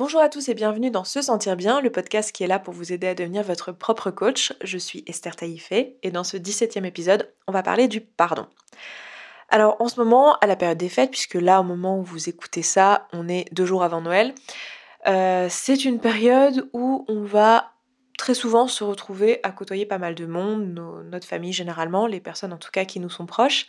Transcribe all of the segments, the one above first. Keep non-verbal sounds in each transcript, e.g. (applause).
Bonjour à tous et bienvenue dans Se Sentir Bien, le podcast qui est là pour vous aider à devenir votre propre coach. Je suis Esther Taïfé et dans ce 17e épisode, on va parler du pardon. Alors en ce moment, à la période des fêtes, puisque là au moment où vous écoutez ça, on est deux jours avant Noël, euh, c'est une période où on va très souvent se retrouver à côtoyer pas mal de monde, notre famille généralement, les personnes en tout cas qui nous sont proches.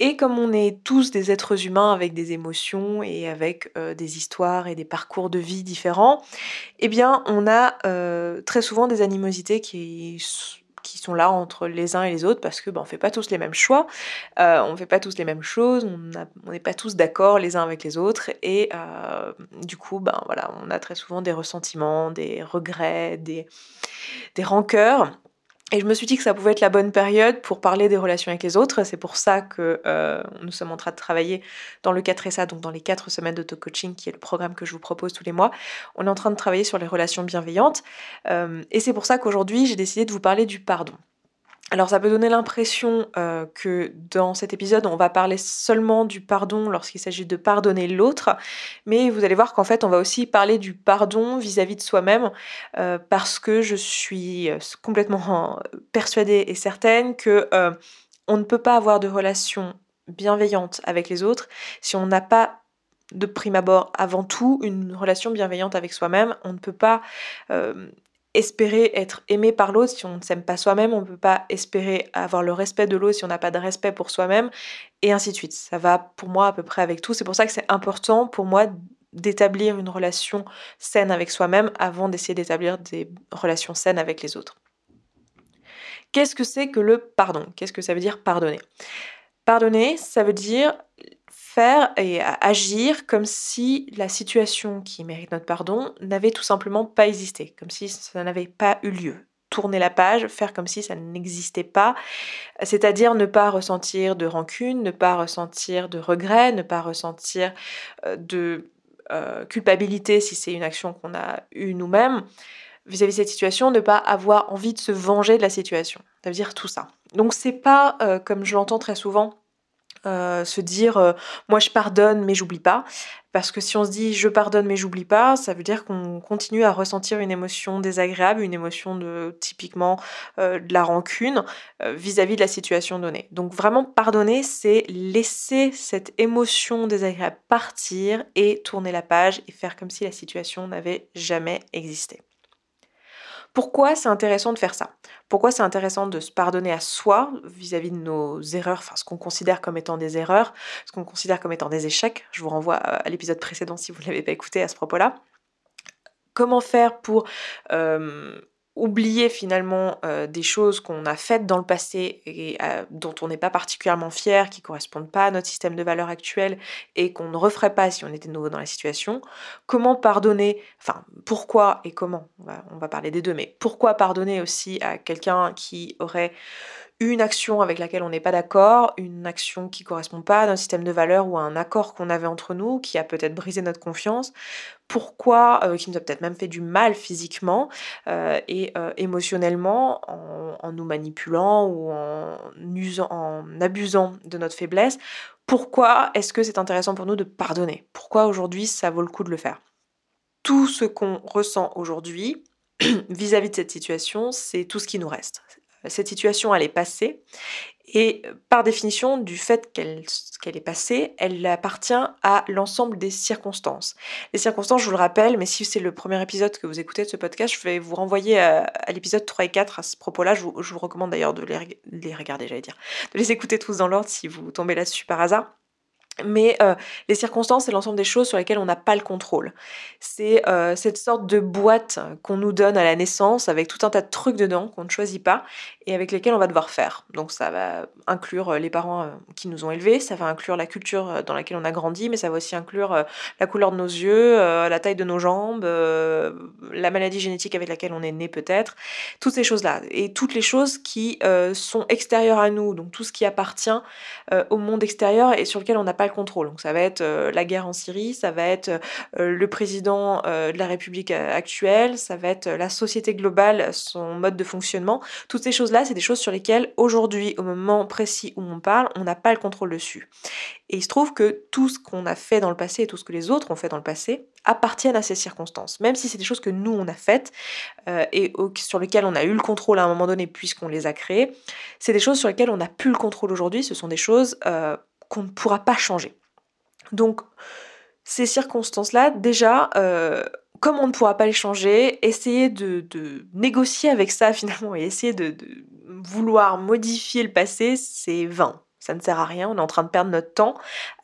Et comme on est tous des êtres humains avec des émotions et avec euh, des histoires et des parcours de vie différents, eh bien on a euh, très souvent des animosités qui qui là entre les uns et les autres parce que ben, on fait pas tous les mêmes choix, euh, on fait pas tous les mêmes choses, on n'est pas tous d'accord les uns avec les autres et euh, du coup ben voilà on a très souvent des ressentiments, des regrets, des, des rancœurs et je me suis dit que ça pouvait être la bonne période pour parler des relations avec les autres. C'est pour ça que euh, nous sommes en train de travailler dans le 4SA, donc dans les 4 semaines d'auto-coaching, qui est le programme que je vous propose tous les mois. On est en train de travailler sur les relations bienveillantes. Euh, et c'est pour ça qu'aujourd'hui, j'ai décidé de vous parler du pardon. Alors ça peut donner l'impression euh, que dans cet épisode, on va parler seulement du pardon lorsqu'il s'agit de pardonner l'autre, mais vous allez voir qu'en fait, on va aussi parler du pardon vis-à-vis de soi-même, euh, parce que je suis euh, complètement persuadée et certaine que on ne peut pas avoir de relation bienveillante avec les autres si on n'a pas de prime abord avant tout une relation bienveillante avec soi-même. On ne peut pas espérer être aimé par l'autre si on ne s'aime pas soi-même, on ne peut pas espérer avoir le respect de l'autre si on n'a pas de respect pour soi-même, et ainsi de suite. Ça va pour moi à peu près avec tout. C'est pour ça que c'est important pour moi d'établir une relation saine avec soi-même avant d'essayer d'établir des relations saines avec les autres. Qu'est-ce que c'est que le pardon? Qu'est-ce que ça veut dire pardonner? Pardonner, ça veut dire et agir comme si la situation qui mérite notre pardon n'avait tout simplement pas existé, comme si ça n'avait pas eu lieu. Tourner la page, faire comme si ça n'existait pas, c'est-à-dire ne pas ressentir de rancune, ne pas ressentir de regret, ne pas ressentir euh, de euh, culpabilité si c'est une action qu'on a eue nous-mêmes vis-à-vis de cette situation, ne pas avoir envie de se venger de la situation. Ça veut dire tout ça. Donc c'est pas, euh, comme je l'entends très souvent, euh, se dire euh, moi je pardonne mais j'oublie pas. Parce que si on se dit je pardonne mais j'oublie pas, ça veut dire qu'on continue à ressentir une émotion désagréable, une émotion de typiquement euh, de la rancune vis-à-vis de la situation donnée. Donc vraiment pardonner, c'est laisser cette émotion désagréable partir et tourner la page et faire comme si la situation n'avait jamais existé. Pourquoi c'est intéressant de faire ça? Pourquoi c'est intéressant de se pardonner à soi vis-à-vis de nos erreurs, enfin ce qu'on considère comme étant des erreurs, ce qu'on considère comme étant des échecs? Je vous renvoie à l'épisode précédent si vous ne l'avez pas écouté à ce propos-là. Comment faire pour euh, oublier finalement euh, des choses qu'on a faites dans le passé et euh, dont on n'est pas particulièrement fier, qui correspondent pas à notre système de valeurs actuel et qu'on ne referait pas si on était nouveau dans la situation. Comment pardonner, enfin pourquoi et comment, on va, parler des deux, mais pourquoi pardonner aussi à quelqu'un qui aurait une action avec laquelle on n'est pas d'accord, une action qui correspond pas à notre système de valeurs ou à un accord qu'on avait entre nous, qui a peut-être brisé notre confiance, pourquoi, euh, qui nous a peut-être même fait du mal physiquement euh, et euh, émotionnellement en, nous manipulant ou en, usant, en abusant de notre faiblesse. Pourquoi est-ce que c'est intéressant pour nous de pardonner? Pourquoi aujourd'hui ça vaut le coup de le faire? Tout ce qu'on ressent aujourd'hui (clears throat) vis-à-vis de cette situation, c'est tout ce qui nous reste cette situation, elle est passée. Et par définition, du fait qu'elle est passée, elle appartient à l'ensemble des circonstances. Les circonstances, je vous le rappelle, mais si c'est le premier épisode que vous écoutez de ce podcast, je vais vous renvoyer à, l'épisode 3 et 4 à ce propos-là. Je vous, je vous recommande d'ailleurs de les regarder, j'allais dire, de les écouter tous dans l'ordre si vous tombez là-dessus par hasard. Mais euh, les circonstances, c'est l'ensemble des choses sur lesquelles on n'a pas le contrôle. C'est euh, cette sorte de boîte qu'on nous donne à la naissance avec tout un tas de trucs dedans qu'on ne choisit pas et avec lesquels on va devoir faire. Donc ça va inclure euh, les parents qui nous ont élevés, ça va inclure la culture dans laquelle on a grandi, mais ça va aussi inclure la couleur de nos yeux, la taille de nos jambes, la maladie génétique avec laquelle on est né peut-être, toutes ces choses-là. Et toutes les choses qui sont extérieures à nous, donc tout ce qui appartient au monde extérieur et sur lequel on n'a pas le contrôle. Donc ça va être la guerre en Syrie, ça va être le président de la République actuelle, ça va être la société globale, son mode de fonctionnement. Toutes ces choses-là, c'est des choses sur lesquelles aujourd'hui, au moment précis où on parle, on n'a pas le contrôle dessus. Et il se trouve que tout ce qu'on a fait dans le passé et tout ce que les autres ont fait dans le passé appartiennent à ces circonstances. Même si c'est des choses que nous, on a faites et sur lesquelles on a eu le contrôle à un moment donné puisqu'on les a créées, c'est des choses sur lesquelles on n'a plus le contrôle aujourd'hui. Ce sont des choses qu'on ne pourra pas changer. Donc, ces circonstances-là, déjà, euh, comme on ne pourra pas les changer, essayer de, négocier avec ça (laughs) finalement et essayer de, vouloir modifier le passé, c'est vain. Ça ne sert à rien, on est en train de perdre notre temps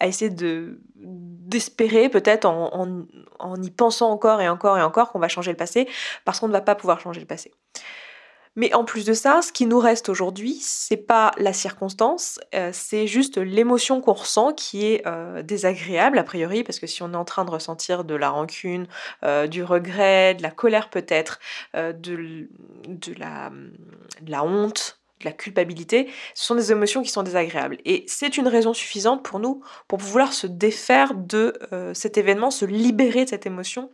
à essayer de d'espérer peut-être en, en, y pensant encore et encore et encore qu'on va changer le passé, parce qu'on ne va pas pouvoir changer le passé. Mais en plus de ça, ce qui nous reste aujourd'hui, c'est pas la circonstance, euh, c'est juste l'émotion qu'on ressent qui est euh, désagréable a priori, parce que si on est en train de ressentir de la rancune, euh, du regret, de la colère peut-être, de, la, de la honte, de la culpabilité, ce sont des émotions qui sont désagréables. Et c'est une raison suffisante pour nous pour vouloir se défaire de cet événement, se libérer de cette émotion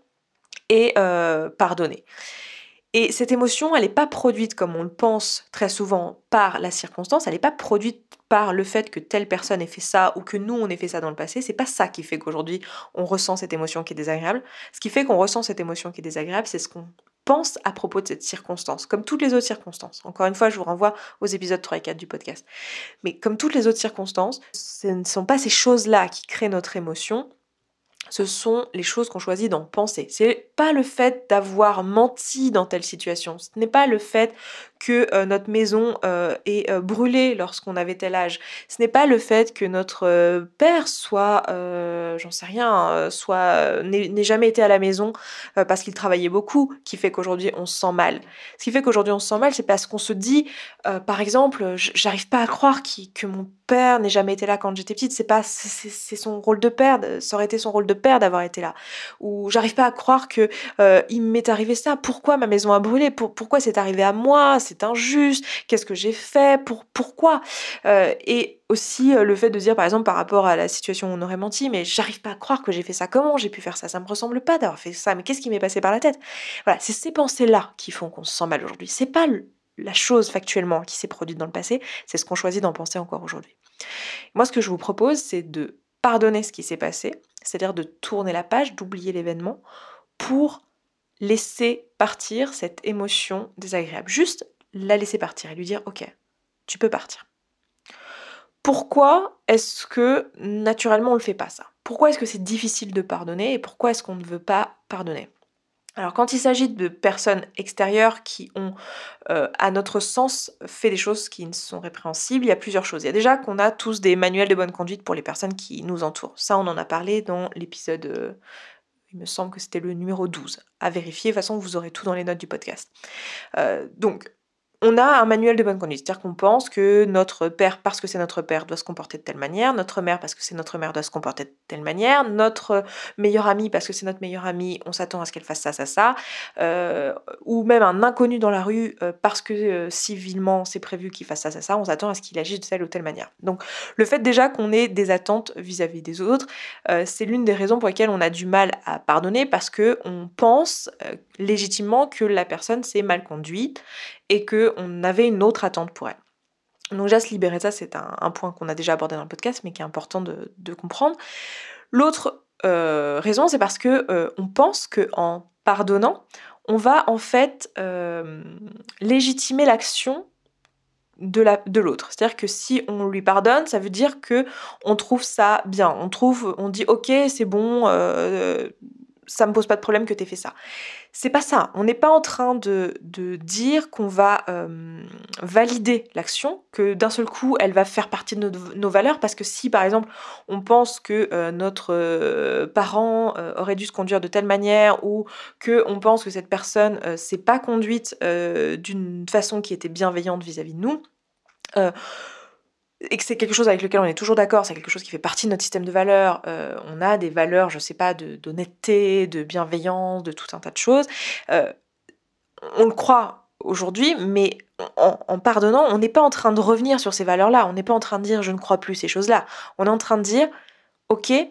et pardonner. Et cette émotion, elle n'est pas produite comme on le pense très souvent par la circonstance, elle n'est pas produite par le fait que telle personne ait fait ça ou que nous on ait fait ça dans le passé. C'est pas ça qui fait qu'aujourd'hui on ressent cette émotion qui est désagréable. Ce qui fait qu'on ressent cette émotion qui est désagréable, c'est ce qu'on pense à propos de cette circonstance, comme toutes les autres circonstances. Encore une fois, je vous renvoie aux épisodes 3 et 4 du podcast. Mais comme toutes les autres circonstances, ce ne sont pas ces choses-là qui créent notre émotion, ce sont les choses qu'on choisit d'en penser. C'est pas le fait d'avoir menti dans telle situation. Ce n'est pas le fait que euh, notre maison euh, est euh, brûlée lorsqu'on avait tel âge. Ce n'est pas le fait que notre père soit, j'en sais rien, soit n'ait jamais été à la maison parce qu'il travaillait beaucoup, qui fait qu'aujourd'hui on se sent mal. Ce qui fait qu'aujourd'hui on se sent mal, c'est parce qu'on se dit, par exemple, j'arrive pas à croire que mon père n'ait jamais été là quand j'étais petite. C'est pas, c'est son rôle de père. Ça aurait été son rôle de père d'avoir été là. Ou j'arrive pas à croire que il m'est arrivé ça. Pourquoi ma maison a brûlé? Pourquoi c'est arrivé à moi? C'est injuste, qu'est-ce que j'ai fait, pour, pourquoi? Euh, Et aussi euh, le fait de dire par exemple par rapport à la situation où on aurait menti, mais j'arrive pas à croire que j'ai fait ça, comment j'ai pu faire ça, ça me ressemble pas d'avoir fait ça, mais qu'est-ce qui m'est passé par la tête? Voilà, c'est ces pensées-là qui font qu'on se sent mal aujourd'hui. C'est pas la chose factuellement qui s'est produite dans le passé, c'est ce qu'on choisit d'en penser encore aujourd'hui. Moi, ce que je vous propose, c'est de pardonner ce qui s'est passé, c'est-à-dire de tourner la page, d'oublier l'événement, pour laisser partir cette émotion désagréable. Juste la laisser partir et lui dire ok, tu peux partir. Pourquoi est-ce que naturellement on ne le fait pas ça? Pourquoi est-ce que c'est difficile de pardonner et pourquoi est-ce qu'on ne veut pas pardonner? Alors quand il s'agit de personnes extérieures qui ont, euh, à notre sens, fait des choses qui ne sont répréhensibles, il y a plusieurs choses. Il y a déjà qu'on a tous des manuels de bonne conduite pour les personnes qui nous entourent. Ça, on en a parlé dans l'épisode euh, il me semble que c'était le numéro 12. À vérifier, de toute façon, vous aurez tout dans les notes du podcast. Euh, donc, on a un manuel de bonne conduite, c'est-à-dire qu'on pense que notre père, parce que c'est notre père, doit se comporter de telle manière, notre mère, parce que c'est notre mère, doit se comporter de telle manière, notre meilleur ami, parce que c'est notre meilleur ami, on s'attend à ce qu'elle fasse ça, ça, ça, euh, ou même un inconnu dans la rue, euh, parce que euh, civilement c'est prévu qu'il fasse ça, ça, ça, on s'attend à ce qu'il agisse de telle ou telle manière. Donc le fait déjà qu'on ait des attentes vis-à-vis des autres, c'est l'une des raisons pour lesquelles on a du mal à pardonner, parce que on pense légitimement que la personne s'est mal conduite et qu'on avait une autre attente pour elle. Donc déjà se libérer ça, c'est un, point qu'on a déjà abordé dans le podcast, mais qui est important de, comprendre. L'autre euh, raison, c'est parce que euh, on pense que en pardonnant, on va en fait euh, légitimer l'action de l'autre. C'est-à-dire que si on lui pardonne, ça veut dire que on trouve ça bien. On trouve, on dit ok, c'est bon, ça me pose pas de problème que tu aies fait ça. C'est pas ça. On n'est pas en train de, dire qu'on va euh, valider l'action, que d'un seul coup elle va faire partie de nos, valeurs, parce que si par exemple on pense que euh, notre euh, parent aurait dû se conduire de telle manière, ou que on pense que cette personne s'est pas conduite d'une façon qui était bienveillante vis à -vis de nous, et que c'est quelque chose avec lequel on est toujours d'accord, c'est quelque chose qui fait partie de notre système de valeurs, euh, on a des valeurs, je sais pas, d'honnêteté, de, bienveillance, de tout un tas de choses, euh, on le croit aujourd'hui, mais en, pardonnant, on n'est pas en train de revenir sur ces valeurs-là, on n'est pas en train de dire je ne crois plus ces choses-là, on est en train de dire ok, il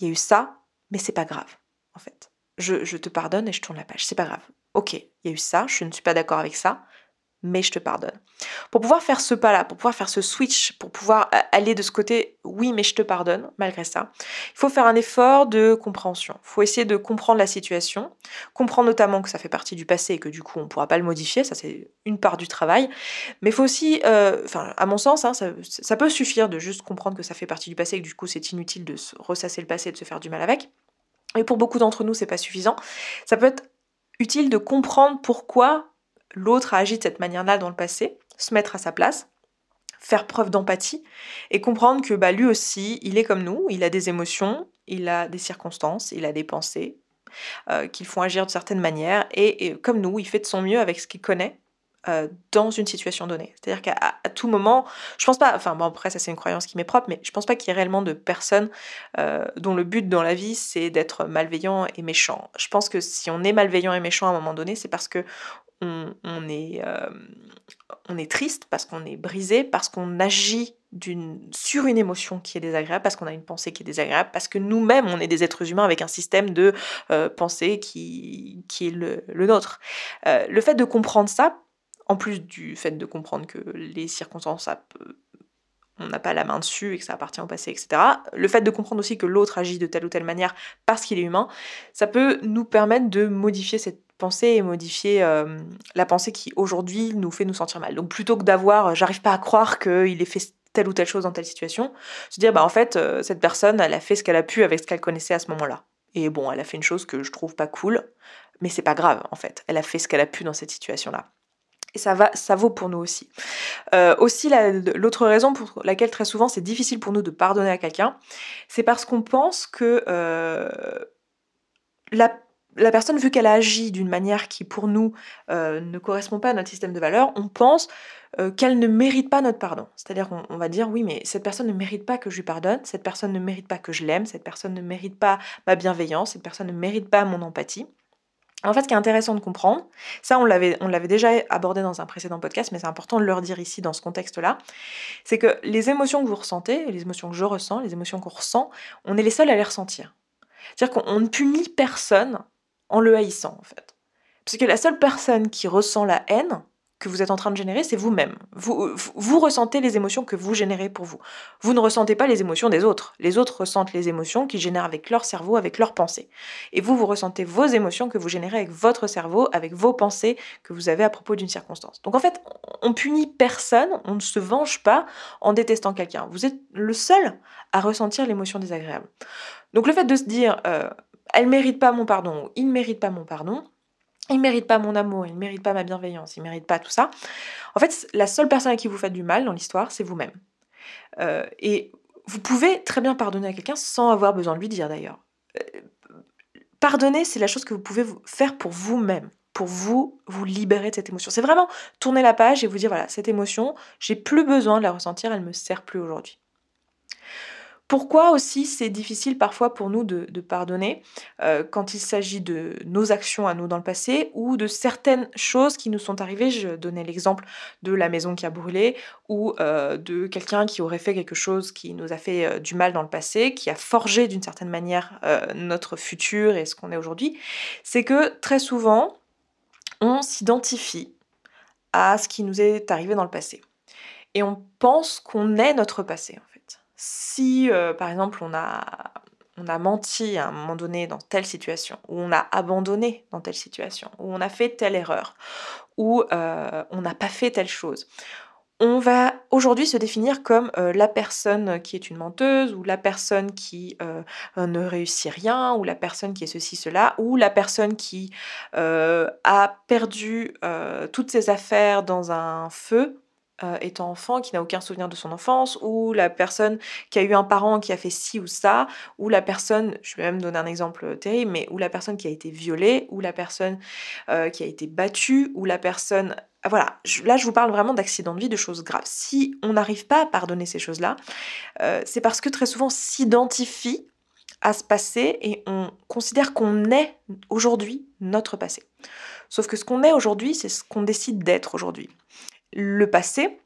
y a eu ça, mais c'est pas grave, en fait. Je, je te pardonne et je tourne la page, c'est pas grave. Ok, il y a eu ça, je ne suis pas d'accord avec ça, mais je te pardonne. Pour pouvoir faire ce pas-là, pour pouvoir faire ce switch, pour pouvoir euh, aller de ce côté, oui, mais je te pardonne, malgré ça, il faut faire un effort de compréhension. Il faut essayer de comprendre la situation, comprendre notamment que ça fait partie du passé et que du coup on ne pourra pas le modifier, ça c'est une part du travail. Mais il faut aussi, euh, enfin, à mon sens, hein, ça, peut suffire de juste comprendre que ça fait partie du passé et que du coup c'est inutile de se ressasser le passé et de se faire du mal avec. Et pour beaucoup d'entre nous, c'est pas suffisant. Ça peut être utile de comprendre pourquoi l'autre a agi de cette manière-là dans le passé, se mettre à sa place, faire preuve d'empathie et comprendre que bah, lui aussi, il est comme nous, il a des émotions, il a des circonstances, il a des pensées euh, qui font agir de certaines manières et, comme nous, il fait de son mieux avec ce qu'il connaît euh, dans une situation donnée. C'est-à-dire qu'à tout moment, je pense pas, enfin bon après ça c'est une croyance qui m'est propre, mais je pense pas qu'il y ait réellement de personnes euh, dont le but dans la vie c'est d'être malveillant et méchant. Je pense que si on est malveillant et méchant à un moment donné, c'est parce que on, est, euh, on est triste, parce qu'on est brisé, parce qu'on agit sur une émotion qui est désagréable, parce qu'on a une pensée qui est désagréable, parce que nous-mêmes, on est des êtres humains avec un système de euh, pensée qui, qui est le, nôtre. Euh, le fait de comprendre ça, en plus du fait de comprendre que les circonstances, on n'a pas la main dessus et que ça appartient au passé, etc. Le fait de comprendre aussi que l'autre agit de telle ou telle manière parce qu'il est humain, ça peut nous permettre de modifier cette penser et modifier euh, la pensée qui aujourd'hui nous fait nous sentir mal. Donc plutôt que d'avoir euh, j'arrive pas à croire qu'il ait fait telle ou telle chose dans telle situation, se dire bah en fait euh, cette personne elle a fait ce qu'elle a pu avec ce qu'elle connaissait à ce moment-là. Et bon, elle a fait une chose que je trouve pas cool, mais c'est pas grave en fait. Elle a fait ce qu'elle a pu dans cette situation-là. Et ça, va, ça vaut pour nous aussi. aussi, l'autre raison pour laquelle très souvent c'est difficile pour nous de pardonner à quelqu'un, c'est parce qu'on pense que la la personne, vu qu'elle a agi d'une manière qui pour nous euh, ne correspond pas à notre système de valeurs, on pense euh, qu'elle ne mérite pas notre pardon. C'est-à-dire qu'on va dire oui, mais cette personne ne mérite pas que je lui pardonne, cette personne ne mérite pas que je l'aime, cette personne ne mérite pas ma bienveillance, cette personne ne mérite pas mon empathie. En fait, ce qui est intéressant de comprendre, ça on l'avait, on l'avait déjà abordé dans un précédent podcast, mais c'est important de le redire ici dans ce contexte-là, c'est que les émotions que vous ressentez, les émotions que je ressens, les émotions qu'on ressent, on est les seuls à les ressentir. C'est-à-dire qu'on ne punit personne en le haïssant en fait. Parce que la seule personne qui ressent la haine que vous êtes en train de générer, c'est vous-même. Vous, vous, ressentez les émotions que vous générez pour vous. Vous ne ressentez pas les émotions des autres. Les autres ressentent les émotions qu'ils génèrent avec leur cerveau, avec leurs pensées. Et vous, vous ressentez vos émotions que vous générez avec votre cerveau, avec vos pensées que vous avez à propos d'une circonstance. Donc en fait, on punit personne, on ne se venge pas en détestant quelqu'un. Vous êtes le seul à ressentir l'émotion désagréable. Donc le fait de se dire, euh, elle mérite pas mon pardon, il ne mérite pas mon pardon, il ne mérite pas mon amour, il ne mérite pas ma bienveillance, il ne mérite pas tout ça. En fait, la seule personne à qui vous faites du mal dans l'histoire, c'est vous-même. Euh, et vous pouvez très bien pardonner à quelqu'un sans avoir besoin de lui dire d'ailleurs. Euh, pardonner, c'est la chose que vous pouvez faire pour vous-même, pour vous, vous libérer de cette émotion. C'est vraiment tourner la page et vous dire, voilà, cette émotion, j'ai plus besoin de la ressentir, elle me sert plus aujourd'hui. Pourquoi aussi c'est difficile parfois pour nous de, pardonner euh, quand il s'agit de nos actions à nous dans le passé ou de certaines choses qui nous sont arrivées? Je donnais l'exemple de la maison qui a brûlé ou euh, de quelqu'un qui aurait fait quelque chose qui nous a fait euh, du mal dans le passé, qui a forgé d'une certaine manière notre futur et ce qu'on est aujourd'hui. C'est que très souvent, on s'identifie à ce qui nous est arrivé dans le passé. Et on pense qu'on est notre passé en fait si euh, par exemple on a, on a menti à un moment donné dans telle situation, ou on a abandonné dans telle situation, ou on a fait telle erreur, ou euh, on n'a pas fait telle chose, on va aujourd'hui se définir comme euh, la personne qui est une menteuse, ou la personne qui ne réussit rien, ou la personne qui est ceci, cela, ou la personne qui a perdu toutes ses affaires dans un feu euh, étant enfant, qui n'a aucun souvenir de son enfance, ou la personne qui a eu un parent qui a fait ci ou ça, ou la personne, je vais même donner un exemple terrible, mais ou la personne qui a été violée, ou la personne euh, qui a été battue, ou la personne... Ah, voilà, là je vous parle vraiment d'accidents de vie, de choses graves. Si on n'arrive pas à pardonner ces choses-là, euh, c'est parce que très souvent on s'identifie à ce passé et on considère qu'on est aujourd'hui notre passé. Sauf que ce qu'on est aujourd'hui, c'est ce qu'on décide d'être aujourd'hui le passé,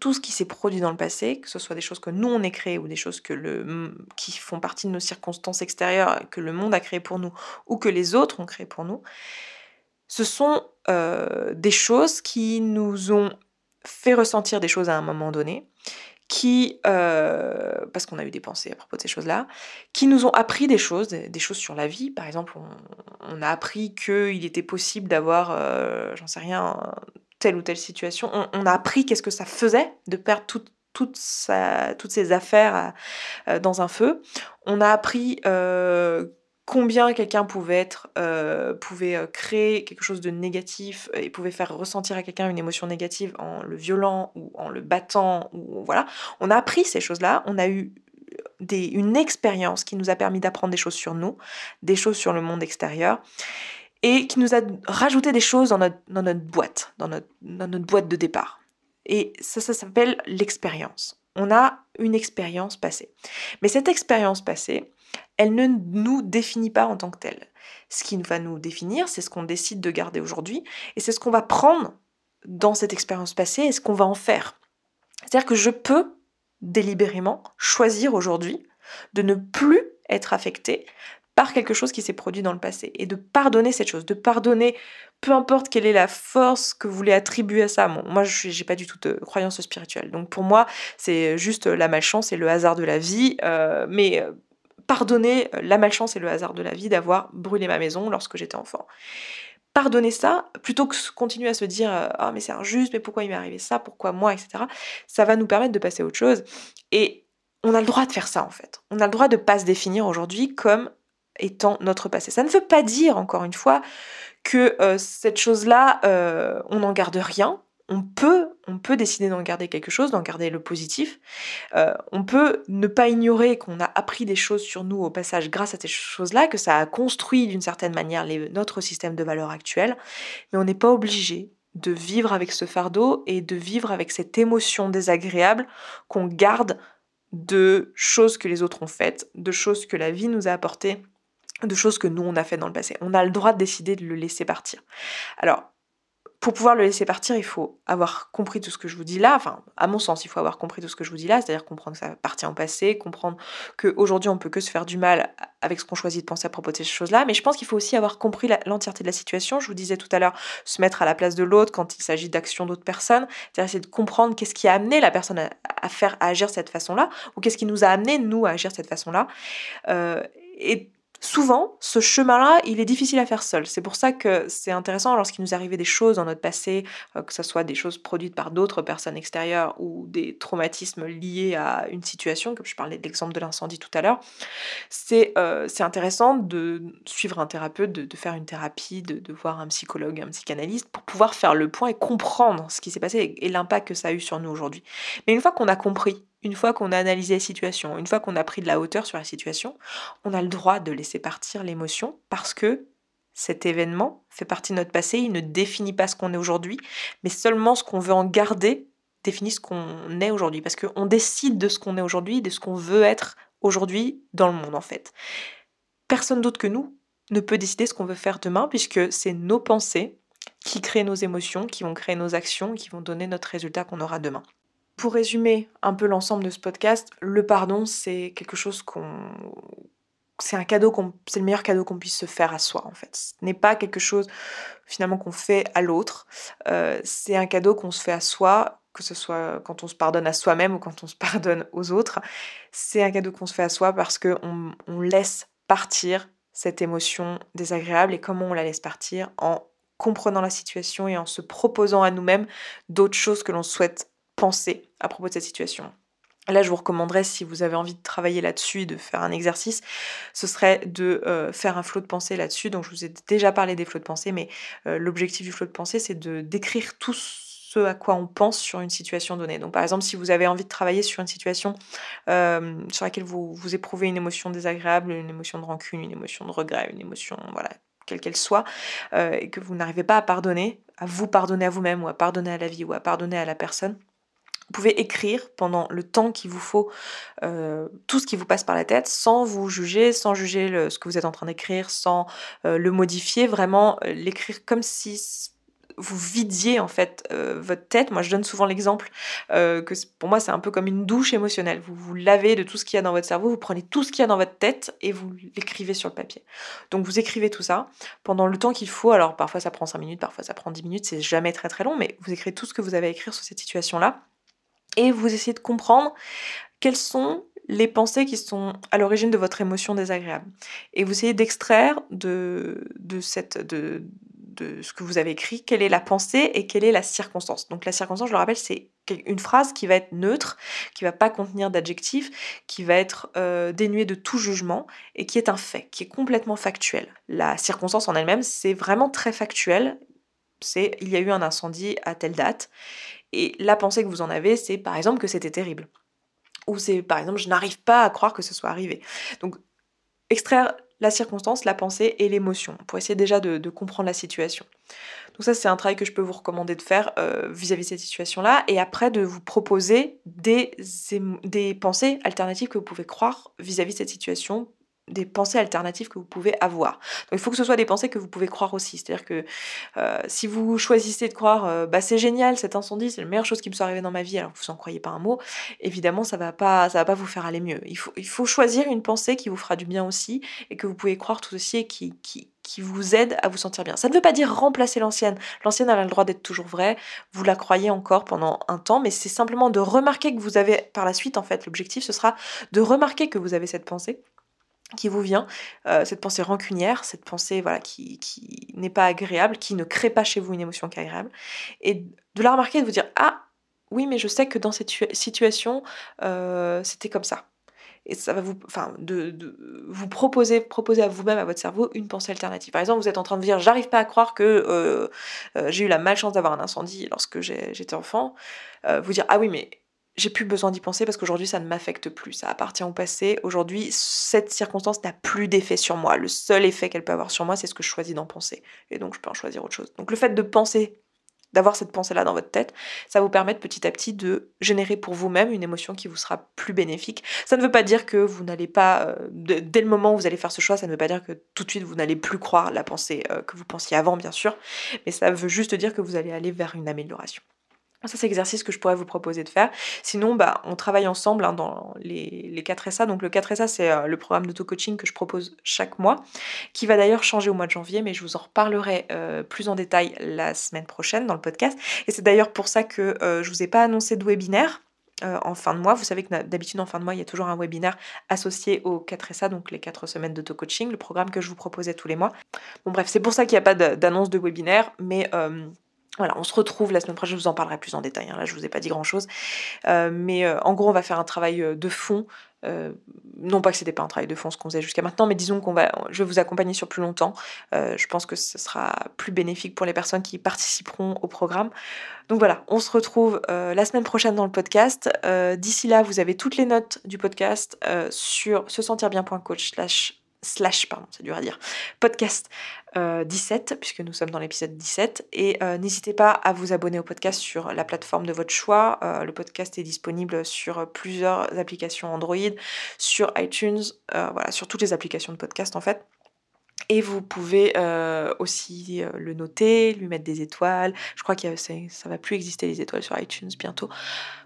tout ce qui s'est produit dans le passé, que ce soit des choses que nous on ait créées ou des choses que le, qui font partie de nos circonstances extérieures, que le monde a créé pour nous ou que les autres ont créé pour nous, ce sont euh, des choses qui nous ont fait ressentir des choses à un moment donné, qui, euh, parce qu'on a eu des pensées à propos de ces choses-là, qui nous ont appris des choses, des choses sur la vie. Par exemple, on, a appris qu'il était possible d'avoir, euh, j'en sais rien, telle ou telle situation. On, a appris qu'est-ce que ça faisait de perdre toute toutes ses affaires euh, dans un feu. On a appris combien quelqu'un pouvait être, euh, pouvait euh, créer quelque chose de négatif et pouvait faire ressentir à quelqu'un une émotion négative en le violant ou en le battant ou voilà. On a appris ces choses-là, on a eu une expérience qui nous a permis d'apprendre des choses sur nous, des choses sur le monde extérieur et qui nous a rajouté des choses dans notre, boîte, dans notre, dans notre boîte de départ. Et ça, ça s'appelle l'expérience. On a une expérience passée. Mais cette expérience passée, elle ne nous définit pas en tant que telle. Ce qui va nous définir, c'est ce qu'on décide de garder aujourd'hui, et c'est ce qu'on va prendre dans cette expérience passée et ce qu'on va en faire. C'est-à-dire que je peux délibérément choisir aujourd'hui de ne plus être affecté par quelque chose qui s'est produit dans le passé et de pardonner cette chose, de pardonner peu importe quelle est la force que vous voulez attribuer à ça. moi, je n'ai pas du tout de croyance spirituelle. Donc pour moi, c'est juste la malchance et le hasard de la vie. Euh, mais euh, pardonner euh, la malchance et le hasard de la vie d'avoir brûlé ma maison lorsque j'étais enfant. Pardonner ça, plutôt que continuer à se dire Ah, mais c'est injuste, mais pourquoi il m'est arrivé ça, pourquoi moi, etc., ça va nous permettre de passer à autre chose. Et on a le droit de faire ça, en fait. On a le droit de pas se définir aujourd'hui comme étant notre passé. Ça ne veut pas dire, encore une fois, que euh, cette chose-là, euh, on n'en garde rien, on peut, on peut décider d'en garder quelque chose, d'en garder le positif. Euh, on peut ne pas ignorer qu'on a appris des choses sur nous au passage grâce à ces choses-là, que ça a construit d'une certaine manière notre système de valeurs actuel, mais on n'est pas obligé de vivre avec ce fardeau et de vivre avec cette émotion désagréable qu'on garde de choses que les autres ont faites, de choses que la vie nous a apportées, de choses que nous on a faites dans le passé. On a le droit de décider de le laisser partir. Alors, pour pouvoir le laisser partir, il faut avoir compris tout ce que je vous dis là. Enfin, à mon sens, il faut avoir compris tout ce que je vous dis là, c'est-à-dire comprendre que ça appartient au passé, comprendre qu'aujourd'hui on peut que se faire du mal avec ce qu'on choisit de penser à propos de ces choses-là. Mais je pense qu'il faut aussi avoir compris l'entièreté de la situation. Je vous disais tout à l'heure, se mettre à la place de l'autre quand il s'agit d'actions d'autres personnes, c'est-à-dire essayer de comprendre qu'est-ce qui a amené la personne à, faire agir de cette façon-là, ou qu'est-ce qui nous a amené nous à agir de cette façon-là. Euh, et souvent, ce chemin-là, il est difficile à faire seul. C'est pour ça que c'est intéressant lorsqu'il nous arrivait des choses dans notre passé, euh, que ce soit des choses produites par d'autres personnes extérieures ou des traumatismes liés à une situation, comme je parlais de l'exemple de l'incendie tout à l'heure. C'est euh, intéressant de suivre un thérapeute, de, faire une thérapie, de, de, voir un psychologue, un psychanalyste, pour pouvoir faire le point et comprendre ce qui s'est passé et l'impact que ça a eu sur nous aujourd'hui. Mais une fois qu'on a compris une fois qu'on a analysé la situation, une fois qu'on a pris de la hauteur sur la situation, on a le droit de laisser partir l'émotion parce que cet événement fait partie de notre passé, il ne définit pas ce qu'on est aujourd'hui, mais seulement ce qu'on veut en garder définit ce qu'on est aujourd'hui, parce qu'on décide de ce qu'on est aujourd'hui, de ce qu'on veut être aujourd'hui dans le monde en fait. Personne d'autre que nous ne peut décider ce qu'on veut faire demain, puisque c'est nos pensées qui créent nos émotions, qui vont créer nos actions, qui vont donner notre résultat qu'on aura demain. Pour résumer un peu l'ensemble de ce podcast, le pardon, c'est quelque chose qu'on. C'est un cadeau qu'on. C'est le meilleur cadeau qu'on puisse se faire à soi, en fait. Ce n'est pas quelque chose, finalement, qu'on fait à l'autre. Euh, c'est un cadeau qu'on se fait à soi, que ce soit quand on se pardonne à soi-même ou quand on se (laughs) pardonne aux autres. C'est un cadeau qu'on se fait à soi parce qu'on on laisse partir cette émotion désagréable et comment on la laisse partir en comprenant la situation et en se proposant à nous-mêmes d'autres choses que l'on souhaite penser à propos de cette situation. Là, je vous recommanderais, si vous avez envie de travailler là-dessus, de faire un exercice, ce serait de euh, faire un flot de pensée là-dessus. Donc, je vous ai déjà parlé des flots de pensée, mais euh, l'objectif du flot de pensée, c'est de décrire tout ce à quoi on pense sur une situation donnée. Donc, par exemple, si vous avez envie de travailler sur une situation euh, sur laquelle vous, vous éprouvez une émotion désagréable, une émotion de rancune, une émotion de regret, une émotion, voilà, quelle qu'elle soit, et que vous n'arrivez pas à pardonner, à vous pardonner à vous-même, ou à pardonner à la vie, ou à pardonner à la personne, vous pouvez écrire pendant le temps qu'il vous faut euh, tout ce qui vous passe par la tête sans vous juger, sans juger ce que vous êtes en train d'écrire, sans euh, le modifier, vraiment euh, l'écrire comme si vous vidiez en fait votre tête. Moi, je donne souvent l'exemple que pour moi, c'est un peu comme une douche émotionnelle. Vous vous lavez de tout ce qu'il y a dans votre cerveau, vous prenez tout ce qu'il y a dans votre tête et vous l'écrivez sur le papier. Donc, vous écrivez tout ça pendant le temps qu'il faut. Alors, parfois, ça prend 5 minutes, parfois, ça prend 10 minutes. C'est jamais très très long, mais vous écrivez tout ce que vous avez à écrire sur cette situation-là et vous essayez de comprendre quelles sont les pensées qui sont à l'origine de votre émotion désagréable. Et vous essayez d'extraire de, ce que vous avez écrit, quelle est la pensée et quelle est la circonstance. Donc la circonstance, je le rappelle, c'est une phrase qui va être neutre, qui va pas contenir d'adjectifs, qui va être euh, dénuée de tout jugement et qui est un fait, qui est complètement factuel. La circonstance en elle-même, c'est vraiment très factuel. C'est il y a eu un incendie à telle date et la pensée que vous en avez, c'est par exemple que c'était terrible. Ou c'est par exemple je n'arrive pas à croire que ce soit arrivé. Donc extraire la circonstance, la pensée et l'émotion, pour essayer déjà de, comprendre la situation. Donc ça, c'est un travail que je peux vous recommander de faire euh, vis-à-vis de cette situation-là, et après de vous proposer des, des pensées alternatives que vous pouvez croire vis-à-vis de cette situation des pensées alternatives que vous pouvez avoir. Il faut que ce soit des pensées que vous pouvez croire aussi. C'est-à-dire que euh, si vous choisissez de croire euh, bah c'est génial cet incendie, c'est la meilleure chose qui me soit arrivée dans ma vie, alors vous n'en croyez pas un mot, évidemment ça va va pas vous faire aller mieux. Il faut, il faut choisir une pensée qui vous fera du bien aussi et que vous pouvez croire tout aussi et qui, qui, qui vous aide à vous sentir bien. Ça ne veut pas dire remplacer l'ancienne. L'ancienne a le droit d'être toujours vraie, vous la croyez encore pendant un temps, mais c'est simplement de remarquer que vous avez par la suite en fait l'objectif ce sera de remarquer que vous avez cette pensée qui vous vient, euh, cette pensée rancunière, cette pensée voilà qui, qui n'est pas agréable, qui ne crée pas chez vous une émotion qui est agréable, et de la remarquer et de vous dire ah oui mais je sais que dans cette situation euh, c'était comme ça. Et ça va vous, enfin, de, vous proposer, proposer à vous-même, à votre cerveau, une pensée alternative. Par exemple, vous êtes en train de dire, j'arrive pas à croire que euh, j'ai eu la malchance d'avoir un incendie lorsque j'étais enfant. vous dire, ah oui, mais j'ai plus besoin d'y penser parce qu'aujourd'hui ça ne m'affecte plus, ça appartient au passé. Aujourd'hui, cette circonstance n'a plus d'effet sur moi. Le seul effet qu'elle peut avoir sur moi, c'est ce que je choisis d'en penser. Et donc je peux en choisir autre chose. Donc le fait de penser, d'avoir cette pensée-là dans votre tête, ça vous permet petit à petit de générer pour vous-même une émotion qui vous sera plus bénéfique. Ça ne veut pas dire que vous n'allez pas, euh, dès le moment où vous allez faire ce choix, ça ne veut pas dire que tout de suite vous n'allez plus croire la pensée euh, que vous pensiez avant, bien sûr, mais ça veut juste dire que vous allez aller vers une amélioration. Ça, c'est l'exercice que je pourrais vous proposer de faire. Sinon, bah, on travaille ensemble hein, dans les, les 4 SA. Donc, le 4 SA, c'est euh, le programme d'auto-coaching que je propose chaque mois, qui va d'ailleurs changer au mois de janvier, mais je vous en reparlerai euh, plus en détail la semaine prochaine dans le podcast. Et c'est d'ailleurs pour ça que euh, je ne vous ai pas annoncé de webinaire. en fin de mois. Vous savez que d'habitude en fin de mois, il y a toujours un webinaire associé au 4SA, donc les 4 semaines d'auto-coaching, le programme que je vous proposais tous les mois. Bon bref, c'est pour ça qu'il n'y a pas d'annonce de webinaire, mais voilà, on se retrouve la semaine prochaine, je vous en parlerai plus en détail, hein. là je vous ai pas dit grand chose. Euh, mais euh, en gros, on va faire un travail euh, de fond. non pas que c'était pas un travail de fond ce qu'on faisait jusqu'à maintenant, mais disons qu'on va, je vais vous accompagner sur plus longtemps. je pense que ce sera plus bénéfique pour les personnes qui participeront au programme. Donc voilà, on se retrouve la semaine prochaine dans le podcast. D'ici là, vous avez toutes les notes du podcast sur se sentir bien.coach slash, pardon, c'est dur à dire, podcast 17, euh, puisque nous sommes dans l'épisode 17. Et euh, n'hésitez pas à vous abonner au podcast sur la plateforme de votre choix. Euh, le podcast est disponible sur plusieurs applications Android, sur iTunes, sur toutes les applications de podcast en fait. Et vous pouvez aussi le noter, lui mettre des étoiles. Je crois que ça, ça va plus exister les étoiles sur iTunes bientôt.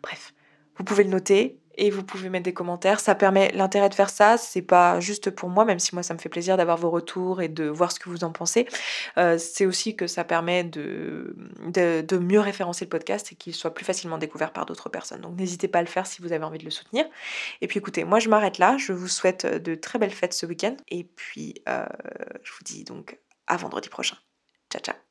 Bref, vous pouvez le noter, et vous pouvez mettre des commentaires. Ça permet l'intérêt de faire ça, c'est pas juste pour moi, même si moi ça me fait plaisir d'avoir vos retours et de voir ce que vous en pensez. Euh, c'est aussi que ça permet de, mieux référencer le podcast et qu'il soit plus facilement découvert par d'autres personnes. Donc n'hésitez pas à le faire si vous avez envie de le soutenir. Et puis écoutez, moi je m'arrête là. Je vous souhaite de très belles fêtes ce week-end. Et puis euh, je vous dis donc à vendredi prochain. Ciao ciao